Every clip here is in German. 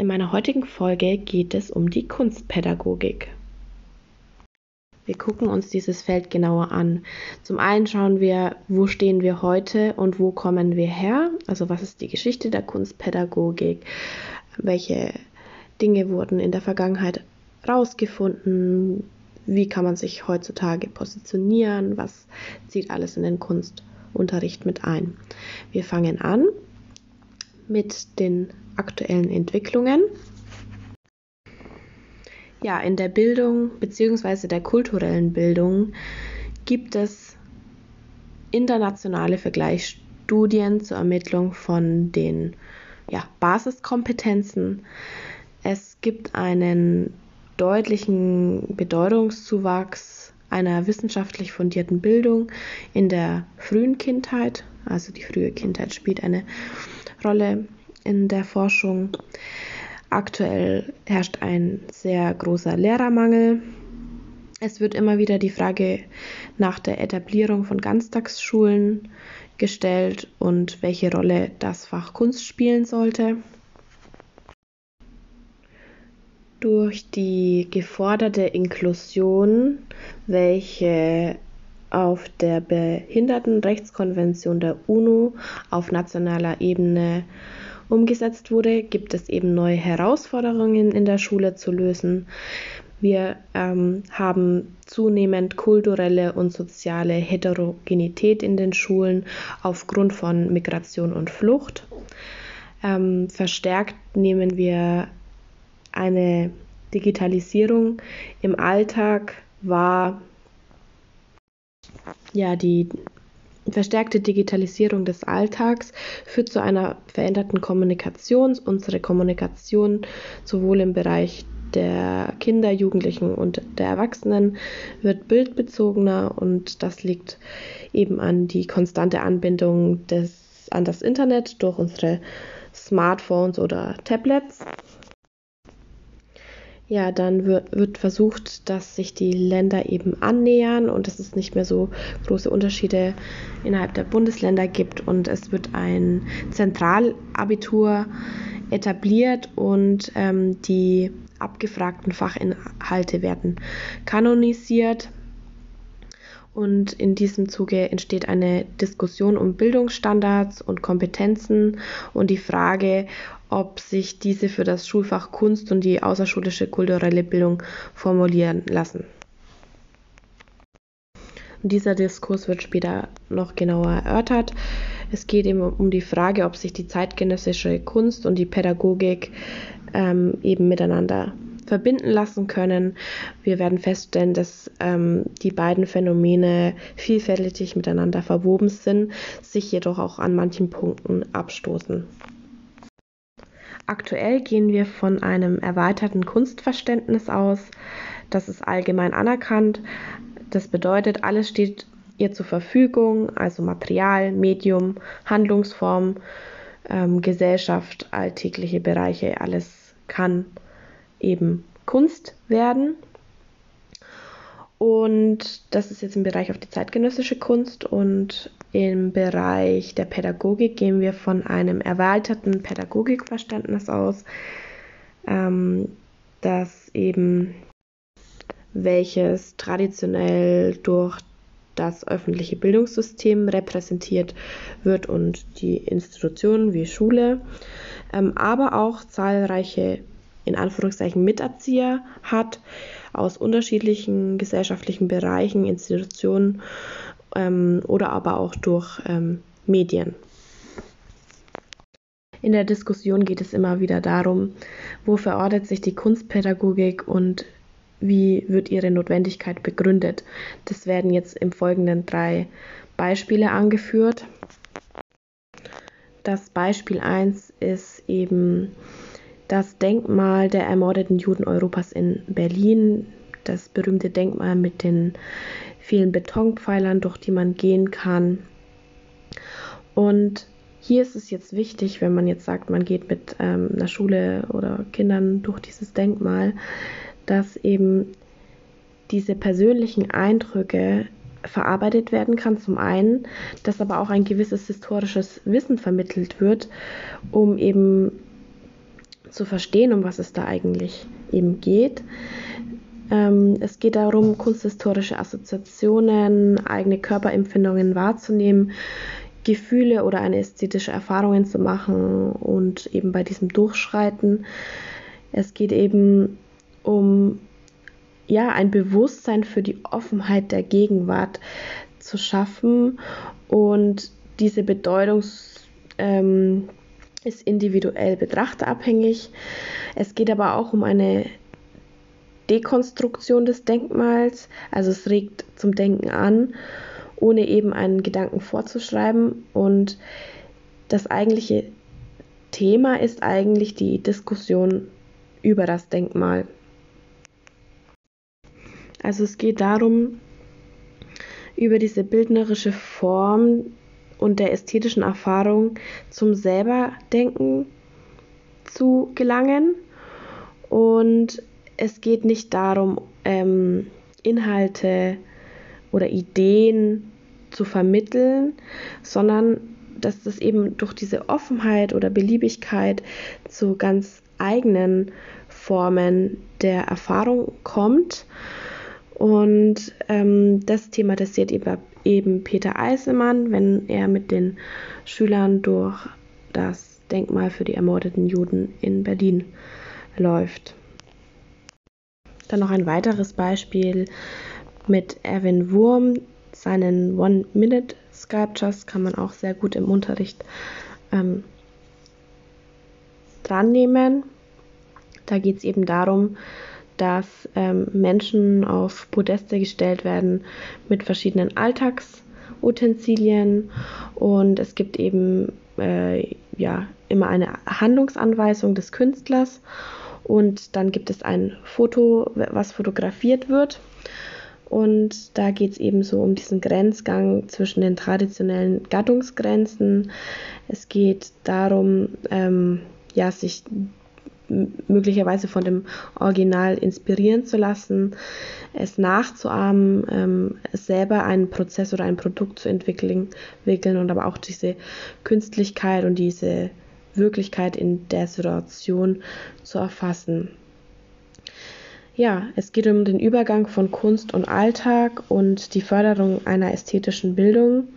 In meiner heutigen Folge geht es um die Kunstpädagogik. Wir gucken uns dieses Feld genauer an. Zum einen schauen wir, wo stehen wir heute und wo kommen wir her? Also was ist die Geschichte der Kunstpädagogik? Welche Dinge wurden in der Vergangenheit rausgefunden? Wie kann man sich heutzutage positionieren? Was zieht alles in den Kunstunterricht mit ein? Wir fangen an mit den aktuellen Entwicklungen. Ja, in der Bildung bzw. der kulturellen Bildung gibt es internationale Vergleichsstudien zur Ermittlung von den ja, Basiskompetenzen. Es gibt einen deutlichen Bedeutungszuwachs einer wissenschaftlich fundierten Bildung in der frühen Kindheit. Also die frühe Kindheit spielt eine Rolle in der Forschung. Aktuell herrscht ein sehr großer Lehrermangel. Es wird immer wieder die Frage nach der Etablierung von Ganztagsschulen gestellt und welche Rolle das Fach Kunst spielen sollte. Durch die geforderte Inklusion, welche auf der Behindertenrechtskonvention der UNO auf nationaler Ebene umgesetzt wurde, gibt es eben neue Herausforderungen in der Schule zu lösen. Wir ähm, haben zunehmend kulturelle und soziale Heterogenität in den Schulen aufgrund von Migration und Flucht. Ähm, verstärkt nehmen wir eine Digitalisierung im Alltag wahr, ja, die verstärkte Digitalisierung des Alltags führt zu einer veränderten Kommunikation. Unsere Kommunikation sowohl im Bereich der Kinder, Jugendlichen und der Erwachsenen wird bildbezogener und das liegt eben an die konstante Anbindung des, an das Internet durch unsere Smartphones oder Tablets. Ja, dann wird versucht, dass sich die Länder eben annähern und dass es nicht mehr so große Unterschiede innerhalb der Bundesländer gibt und es wird ein Zentralabitur etabliert und ähm, die abgefragten Fachinhalte werden kanonisiert. Und in diesem Zuge entsteht eine Diskussion um Bildungsstandards und Kompetenzen und die Frage, ob sich diese für das Schulfach Kunst und die außerschulische kulturelle Bildung formulieren lassen. Und dieser Diskurs wird später noch genauer erörtert. Es geht eben um die Frage, ob sich die zeitgenössische Kunst und die Pädagogik ähm, eben miteinander verbinden lassen können. Wir werden feststellen, dass ähm, die beiden Phänomene vielfältig miteinander verwoben sind, sich jedoch auch an manchen Punkten abstoßen. Aktuell gehen wir von einem erweiterten Kunstverständnis aus. Das ist allgemein anerkannt. Das bedeutet, alles steht ihr zur Verfügung, also Material, Medium, Handlungsform, ähm, Gesellschaft, alltägliche Bereiche, alles kann eben Kunst werden. Und das ist jetzt im Bereich auf die zeitgenössische Kunst und im Bereich der Pädagogik gehen wir von einem erweiterten Pädagogikverständnis aus, ähm, das eben welches traditionell durch das öffentliche Bildungssystem repräsentiert wird und die Institutionen wie Schule, ähm, aber auch zahlreiche in Anführungszeichen Miterzieher hat aus unterschiedlichen gesellschaftlichen Bereichen, Institutionen ähm, oder aber auch durch ähm, Medien. In der Diskussion geht es immer wieder darum, wo verortet sich die Kunstpädagogik und wie wird ihre Notwendigkeit begründet. Das werden jetzt im Folgenden drei Beispiele angeführt. Das Beispiel 1 ist eben das Denkmal der ermordeten Juden Europas in Berlin, das berühmte Denkmal mit den vielen Betonpfeilern, durch die man gehen kann. Und hier ist es jetzt wichtig, wenn man jetzt sagt, man geht mit ähm, einer Schule oder Kindern durch dieses Denkmal, dass eben diese persönlichen Eindrücke verarbeitet werden kann, zum einen, dass aber auch ein gewisses historisches Wissen vermittelt wird, um eben zu verstehen, um was es da eigentlich eben geht. Ähm, es geht darum, kunsthistorische Assoziationen, eigene Körperempfindungen wahrzunehmen, Gefühle oder eine ästhetische Erfahrungen zu machen und eben bei diesem Durchschreiten. Es geht eben um ja, ein Bewusstsein für die Offenheit der Gegenwart zu schaffen und diese Bedeutung ähm, ist individuell betrachterabhängig. Es geht aber auch um eine Dekonstruktion des Denkmals, also es regt zum Denken an, ohne eben einen Gedanken vorzuschreiben. Und das eigentliche Thema ist eigentlich die Diskussion über das Denkmal. Also es geht darum, über diese bildnerische Form und der ästhetischen Erfahrung zum Selberdenken zu gelangen. Und es geht nicht darum, ähm, Inhalte oder Ideen zu vermitteln, sondern dass das eben durch diese Offenheit oder Beliebigkeit zu ganz eigenen Formen der Erfahrung kommt. Und ähm, das thematisiert eben, eben Peter Eiselmann, wenn er mit den Schülern durch das Denkmal für die ermordeten Juden in Berlin läuft. Dann noch ein weiteres Beispiel mit Erwin Wurm, seinen One-Minute-Sculptures kann man auch sehr gut im Unterricht ähm, dran nehmen. Da geht es eben darum, dass ähm, Menschen auf Podeste gestellt werden mit verschiedenen Alltagsutensilien und es gibt eben äh, ja immer eine Handlungsanweisung des Künstlers und dann gibt es ein Foto, was fotografiert wird. Und da geht es eben so um diesen Grenzgang zwischen den traditionellen Gattungsgrenzen. Es geht darum, ähm, ja, sich möglicherweise von dem Original inspirieren zu lassen, es nachzuahmen, ähm, selber einen Prozess oder ein Produkt zu entwickeln, entwickeln und aber auch diese Künstlichkeit und diese Wirklichkeit in der Situation zu erfassen. Ja, es geht um den Übergang von Kunst und Alltag und die Förderung einer ästhetischen Bildung.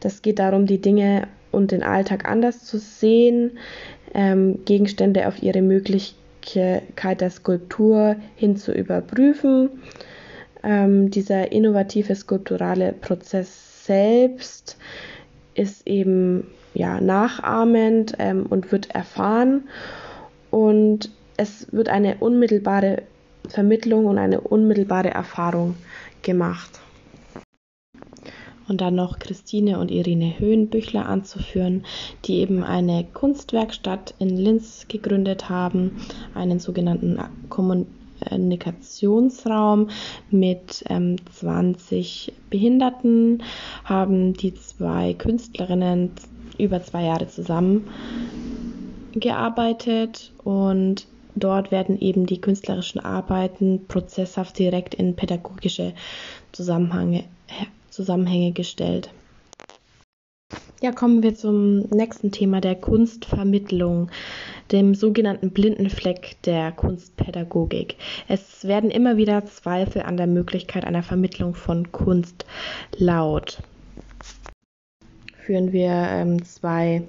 Das geht darum, die Dinge und den Alltag anders zu sehen, ähm, Gegenstände auf ihre Möglichkeit der Skulptur hin zu überprüfen. Ähm, dieser innovative skulpturale Prozess selbst ist eben ja, nachahmend ähm, und wird erfahren und es wird eine unmittelbare Vermittlung und eine unmittelbare Erfahrung gemacht und dann noch Christine und Irene Höhenbüchler anzuführen, die eben eine Kunstwerkstatt in Linz gegründet haben, einen sogenannten Kommunikationsraum mit ähm, 20 Behinderten, haben die zwei Künstlerinnen über zwei Jahre zusammengearbeitet und dort werden eben die künstlerischen Arbeiten prozesshaft direkt in pädagogische Zusammenhänge Zusammenhänge gestellt. Ja, kommen wir zum nächsten Thema der Kunstvermittlung, dem sogenannten blinden Fleck der Kunstpädagogik. Es werden immer wieder Zweifel an der Möglichkeit einer Vermittlung von Kunst laut. Führen wir ähm, zwei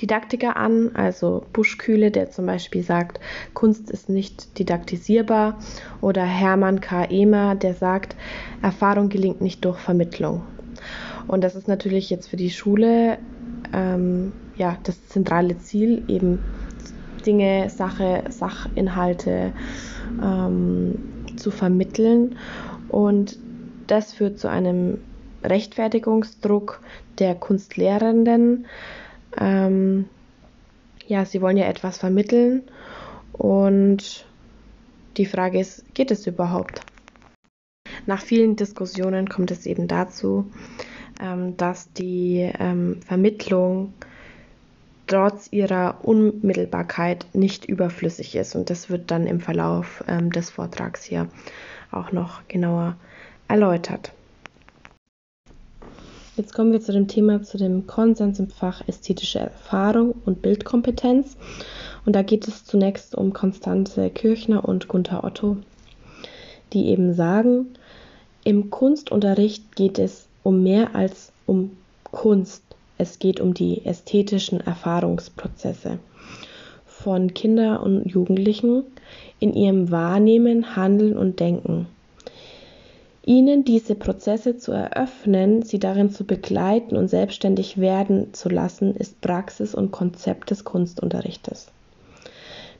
Didaktiker an, also Buschkühle, der zum Beispiel sagt, Kunst ist nicht didaktisierbar, oder Hermann K. Ehmer, der sagt, Erfahrung gelingt nicht durch Vermittlung. Und das ist natürlich jetzt für die Schule ähm, ja, das zentrale Ziel, eben Dinge, Sache, Sachinhalte ähm, zu vermitteln. Und das führt zu einem Rechtfertigungsdruck der Kunstlehrenden, ähm, ja, sie wollen ja etwas vermitteln und die Frage ist, geht es überhaupt? Nach vielen Diskussionen kommt es eben dazu, ähm, dass die ähm, Vermittlung trotz ihrer Unmittelbarkeit nicht überflüssig ist. Und das wird dann im Verlauf ähm, des Vortrags hier auch noch genauer erläutert. Jetzt kommen wir zu dem Thema, zu dem Konsens im Fach ästhetische Erfahrung und Bildkompetenz. Und da geht es zunächst um Konstanze Kirchner und Gunther Otto, die eben sagen, im Kunstunterricht geht es um mehr als um Kunst. Es geht um die ästhetischen Erfahrungsprozesse von Kindern und Jugendlichen in ihrem Wahrnehmen, Handeln und Denken. Ihnen diese Prozesse zu eröffnen, sie darin zu begleiten und selbstständig werden zu lassen, ist Praxis und Konzept des Kunstunterrichtes.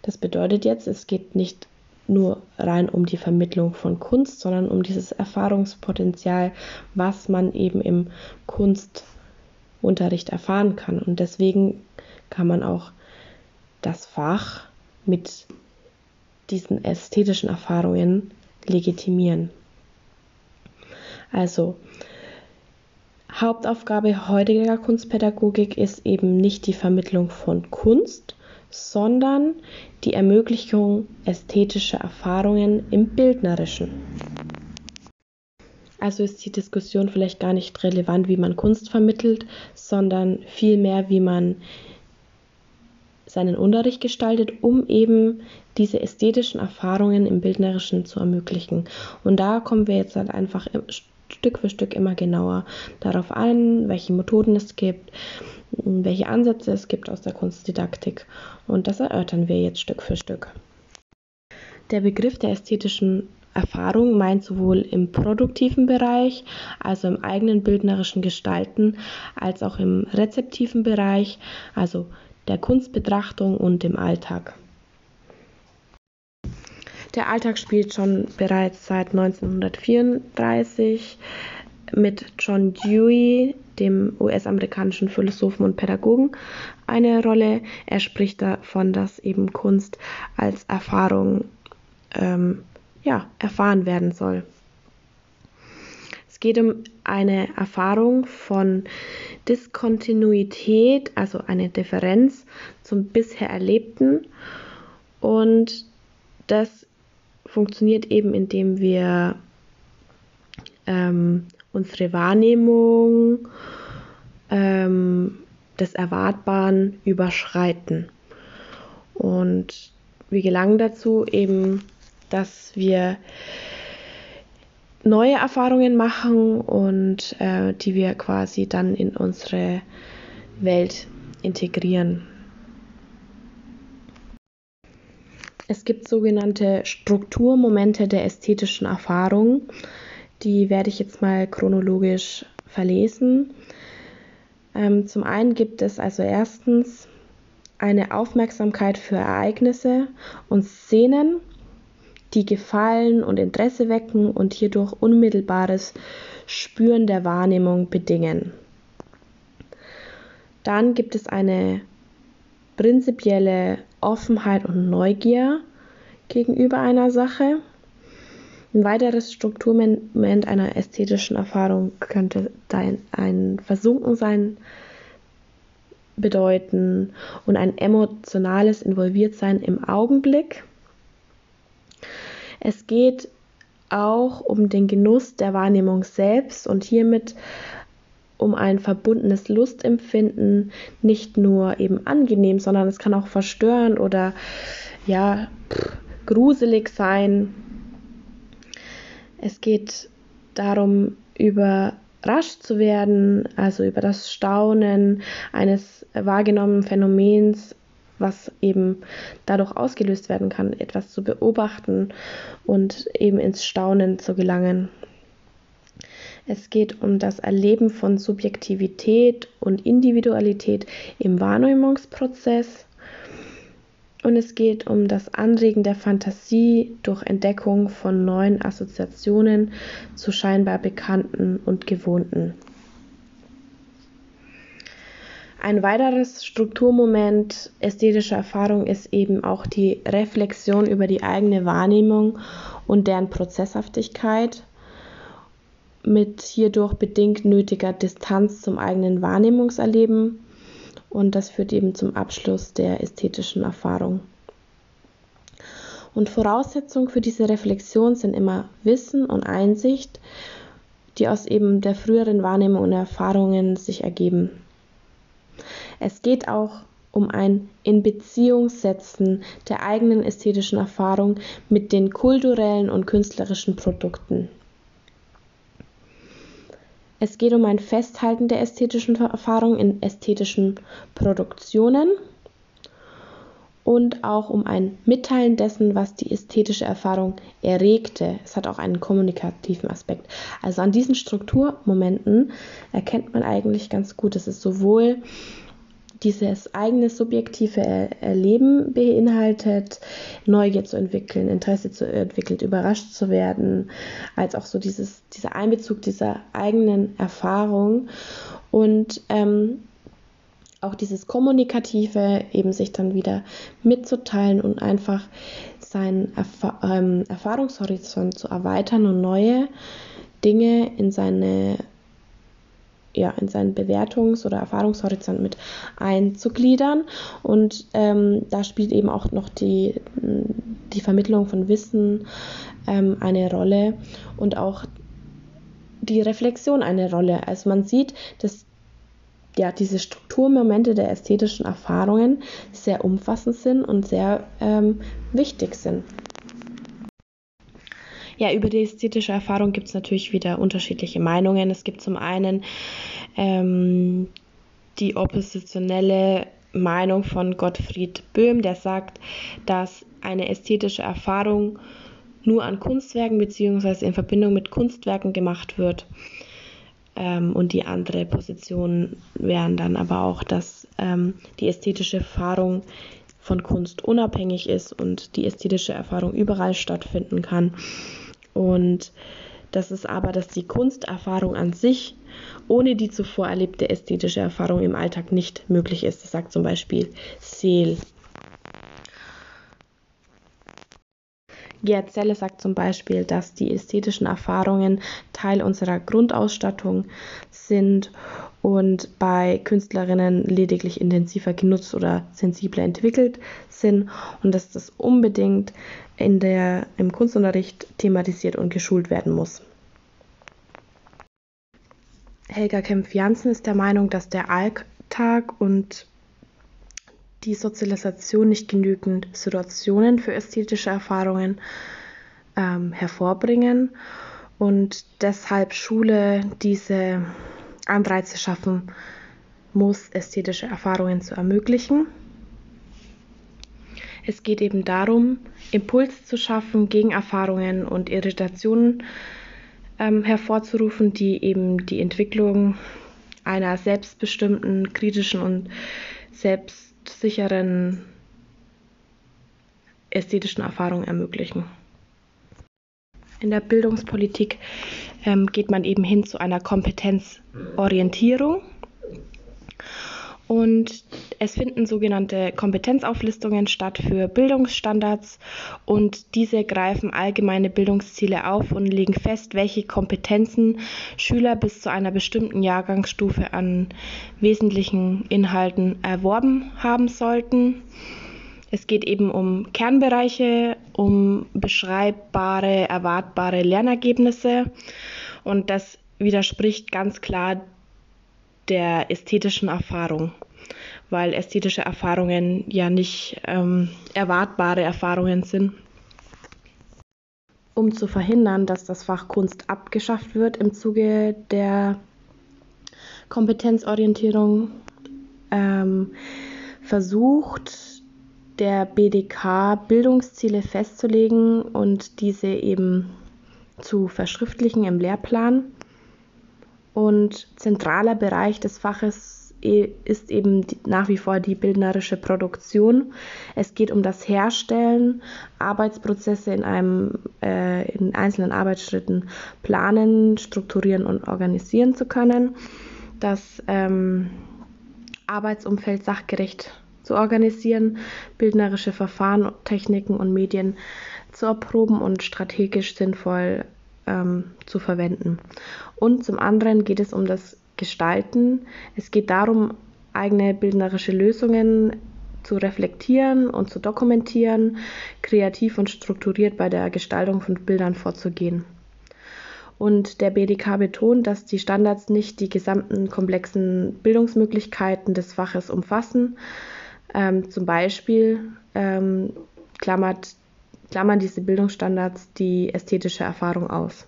Das bedeutet jetzt, es geht nicht nur rein um die Vermittlung von Kunst, sondern um dieses Erfahrungspotenzial, was man eben im Kunstunterricht erfahren kann. Und deswegen kann man auch das Fach mit diesen ästhetischen Erfahrungen legitimieren. Also, Hauptaufgabe heutiger Kunstpädagogik ist eben nicht die Vermittlung von Kunst, sondern die Ermöglichung ästhetischer Erfahrungen im Bildnerischen. Also ist die Diskussion vielleicht gar nicht relevant, wie man Kunst vermittelt, sondern vielmehr, wie man seinen Unterricht gestaltet, um eben diese ästhetischen Erfahrungen im Bildnerischen zu ermöglichen. Und da kommen wir jetzt halt einfach Stück für Stück immer genauer darauf an, welche Methoden es gibt, welche Ansätze es gibt aus der Kunstdidaktik. Und das erörtern wir jetzt Stück für Stück. Der Begriff der ästhetischen Erfahrung meint sowohl im produktiven Bereich, also im eigenen bildnerischen Gestalten, als auch im rezeptiven Bereich, also der Kunstbetrachtung und dem Alltag. Der Alltag spielt schon bereits seit 1934 mit John Dewey, dem US-amerikanischen Philosophen und Pädagogen, eine Rolle. Er spricht davon, dass eben Kunst als Erfahrung ähm, ja, erfahren werden soll. Es geht um eine Erfahrung von Diskontinuität, also eine Differenz zum bisher Erlebten. Und das funktioniert eben, indem wir ähm, unsere Wahrnehmung ähm, des Erwartbaren überschreiten. Und wir gelangen dazu eben, dass wir neue Erfahrungen machen und äh, die wir quasi dann in unsere Welt integrieren. Es gibt sogenannte Strukturmomente der ästhetischen Erfahrung. Die werde ich jetzt mal chronologisch verlesen. Ähm, zum einen gibt es also erstens eine Aufmerksamkeit für Ereignisse und Szenen, die Gefallen und Interesse wecken und hierdurch unmittelbares Spüren der Wahrnehmung bedingen. Dann gibt es eine prinzipielle Offenheit und Neugier gegenüber einer Sache. Ein weiteres Strukturmoment einer ästhetischen Erfahrung könnte ein Versunkensein bedeuten und ein emotionales Involviertsein im Augenblick. Es geht auch um den Genuss der Wahrnehmung selbst und hiermit um ein verbundenes Lustempfinden, nicht nur eben angenehm, sondern es kann auch verstören oder ja, gruselig sein. Es geht darum, überrascht zu werden, also über das Staunen eines wahrgenommenen Phänomens, was eben dadurch ausgelöst werden kann, etwas zu beobachten und eben ins Staunen zu gelangen. Es geht um das Erleben von Subjektivität und Individualität im Wahrnehmungsprozess. Und es geht um das Anregen der Fantasie durch Entdeckung von neuen Assoziationen zu scheinbar Bekannten und Gewohnten. Ein weiteres Strukturmoment ästhetischer Erfahrung ist eben auch die Reflexion über die eigene Wahrnehmung und deren Prozesshaftigkeit mit hierdurch bedingt nötiger Distanz zum eigenen Wahrnehmungserleben und das führt eben zum Abschluss der ästhetischen Erfahrung. Und Voraussetzung für diese Reflexion sind immer Wissen und Einsicht, die aus eben der früheren Wahrnehmung und Erfahrungen sich ergeben. Es geht auch um ein in Beziehung setzen der eigenen ästhetischen Erfahrung mit den kulturellen und künstlerischen Produkten. Es geht um ein Festhalten der ästhetischen Erfahrung in ästhetischen Produktionen und auch um ein Mitteilen dessen, was die ästhetische Erfahrung erregte. Es hat auch einen kommunikativen Aspekt. Also an diesen Strukturmomenten erkennt man eigentlich ganz gut, dass es sowohl dieses eigene subjektive Erleben beinhaltet, Neugier zu entwickeln, Interesse zu entwickeln, überrascht zu werden, als auch so dieses, dieser Einbezug dieser eigenen Erfahrung. Und ähm, auch dieses Kommunikative, eben sich dann wieder mitzuteilen und einfach seinen Erfa ähm, Erfahrungshorizont zu erweitern und neue Dinge in seine ja, in seinen Bewertungs- oder Erfahrungshorizont mit einzugliedern. Und ähm, da spielt eben auch noch die, die Vermittlung von Wissen ähm, eine Rolle und auch die Reflexion eine Rolle. Also man sieht, dass ja, diese Strukturmomente der ästhetischen Erfahrungen sehr umfassend sind und sehr ähm, wichtig sind. Ja, über die ästhetische Erfahrung gibt es natürlich wieder unterschiedliche Meinungen. Es gibt zum einen ähm, die oppositionelle Meinung von Gottfried Böhm, der sagt, dass eine ästhetische Erfahrung nur an Kunstwerken bzw. in Verbindung mit Kunstwerken gemacht wird. Ähm, und die andere Position wären dann aber auch, dass ähm, die ästhetische Erfahrung von Kunst unabhängig ist und die ästhetische Erfahrung überall stattfinden kann. Und das ist aber, dass die Kunsterfahrung an sich ohne die zuvor erlebte ästhetische Erfahrung im Alltag nicht möglich ist. Das sagt zum Beispiel Seel. Gerd Zelle sagt zum Beispiel, dass die ästhetischen Erfahrungen Teil unserer Grundausstattung sind und bei Künstlerinnen lediglich intensiver genutzt oder sensibler entwickelt sind und dass das unbedingt in der, im Kunstunterricht thematisiert und geschult werden muss. Helga Kempf-Janssen ist der Meinung, dass der Alltag und die Sozialisation nicht genügend Situationen für ästhetische Erfahrungen ähm, hervorbringen und deshalb Schule diese Anreize schaffen muss, ästhetische Erfahrungen zu ermöglichen. Es geht eben darum, Impulse zu schaffen gegen Erfahrungen und Irritationen ähm, hervorzurufen, die eben die Entwicklung einer selbstbestimmten, kritischen und selbstsicheren ästhetischen Erfahrung ermöglichen. In der Bildungspolitik ähm, geht man eben hin zu einer Kompetenzorientierung. Und es finden sogenannte Kompetenzauflistungen statt für Bildungsstandards und diese greifen allgemeine Bildungsziele auf und legen fest, welche Kompetenzen Schüler bis zu einer bestimmten Jahrgangsstufe an wesentlichen Inhalten erworben haben sollten. Es geht eben um Kernbereiche, um beschreibbare, erwartbare Lernergebnisse und das widerspricht ganz klar der ästhetischen Erfahrung, weil ästhetische Erfahrungen ja nicht ähm, erwartbare Erfahrungen sind. Um zu verhindern, dass das Fach Kunst abgeschafft wird im Zuge der Kompetenzorientierung, ähm, versucht der BDK Bildungsziele festzulegen und diese eben zu verschriftlichen im Lehrplan. Und zentraler Bereich des Faches ist eben nach wie vor die bildnerische Produktion. Es geht um das Herstellen, Arbeitsprozesse in einem äh, in einzelnen Arbeitsschritten planen, strukturieren und organisieren zu können. Das ähm, Arbeitsumfeld sachgerecht zu organisieren, bildnerische Verfahren, Techniken und Medien zu erproben und strategisch sinnvoll ähm, zu verwenden. Und zum anderen geht es um das Gestalten. Es geht darum, eigene bildnerische Lösungen zu reflektieren und zu dokumentieren, kreativ und strukturiert bei der Gestaltung von Bildern vorzugehen. Und der BDK betont, dass die Standards nicht die gesamten komplexen Bildungsmöglichkeiten des Faches umfassen, Ähm, zum Beispiel ähm, klammert, klammern diese Bildungsstandards die ästhetische Erfahrung aus.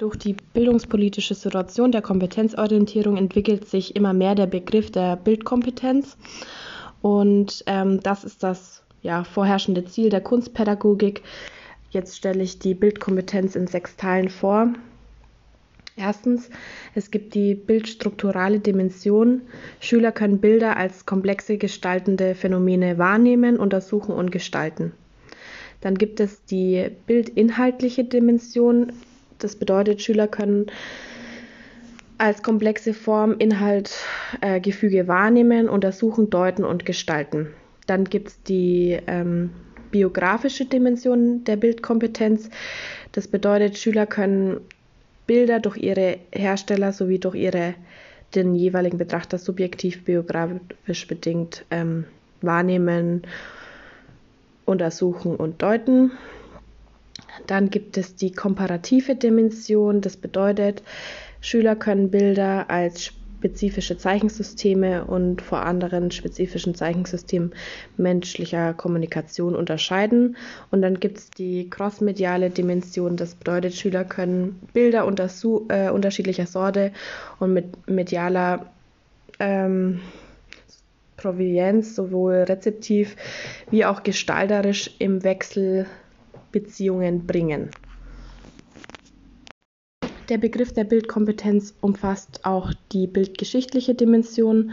Durch die bildungspolitische Situation der Kompetenzorientierung entwickelt sich immer mehr der Begriff der Bildkompetenz. Und ähm, das ist das ja, vorherrschende Ziel der Kunstpädagogik. Jetzt stelle ich die Bildkompetenz in sechs Teilen vor. Erstens, es gibt die bildstrukturale Dimension. Schüler können Bilder als komplexe gestaltende Phänomene wahrnehmen, untersuchen und gestalten. Dann gibt es die bildinhaltliche Dimension. Das bedeutet, Schüler können als komplexe Form Inhalt, äh, Gefüge wahrnehmen, untersuchen, deuten und gestalten. Dann gibt es die ähm, biografische Dimension der Bildkompetenz. Das bedeutet, Schüler können Bilder durch ihre Hersteller sowie durch ihre den jeweiligen Betrachter subjektiv biografisch bedingt ähm, wahrnehmen, untersuchen und deuten. Dann gibt es die komparative Dimension. Das bedeutet, Schüler können Bilder als spezifische Zeichensysteme und vor anderen spezifischen Zeichensystemen menschlicher Kommunikation unterscheiden. Und dann gibt es die crossmediale Dimension. Das bedeutet, Schüler können Bilder äh, unterschiedlicher Sorte und mit medialer ähm, Provenienz sowohl rezeptiv wie auch gestalterisch im Wechsel Beziehungen bringen. Der Begriff der Bildkompetenz umfasst auch die bildgeschichtliche Dimension.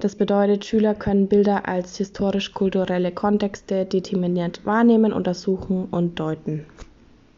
Das bedeutet, Schüler können Bilder als historisch-kulturelle Kontexte determiniert wahrnehmen, untersuchen und deuten.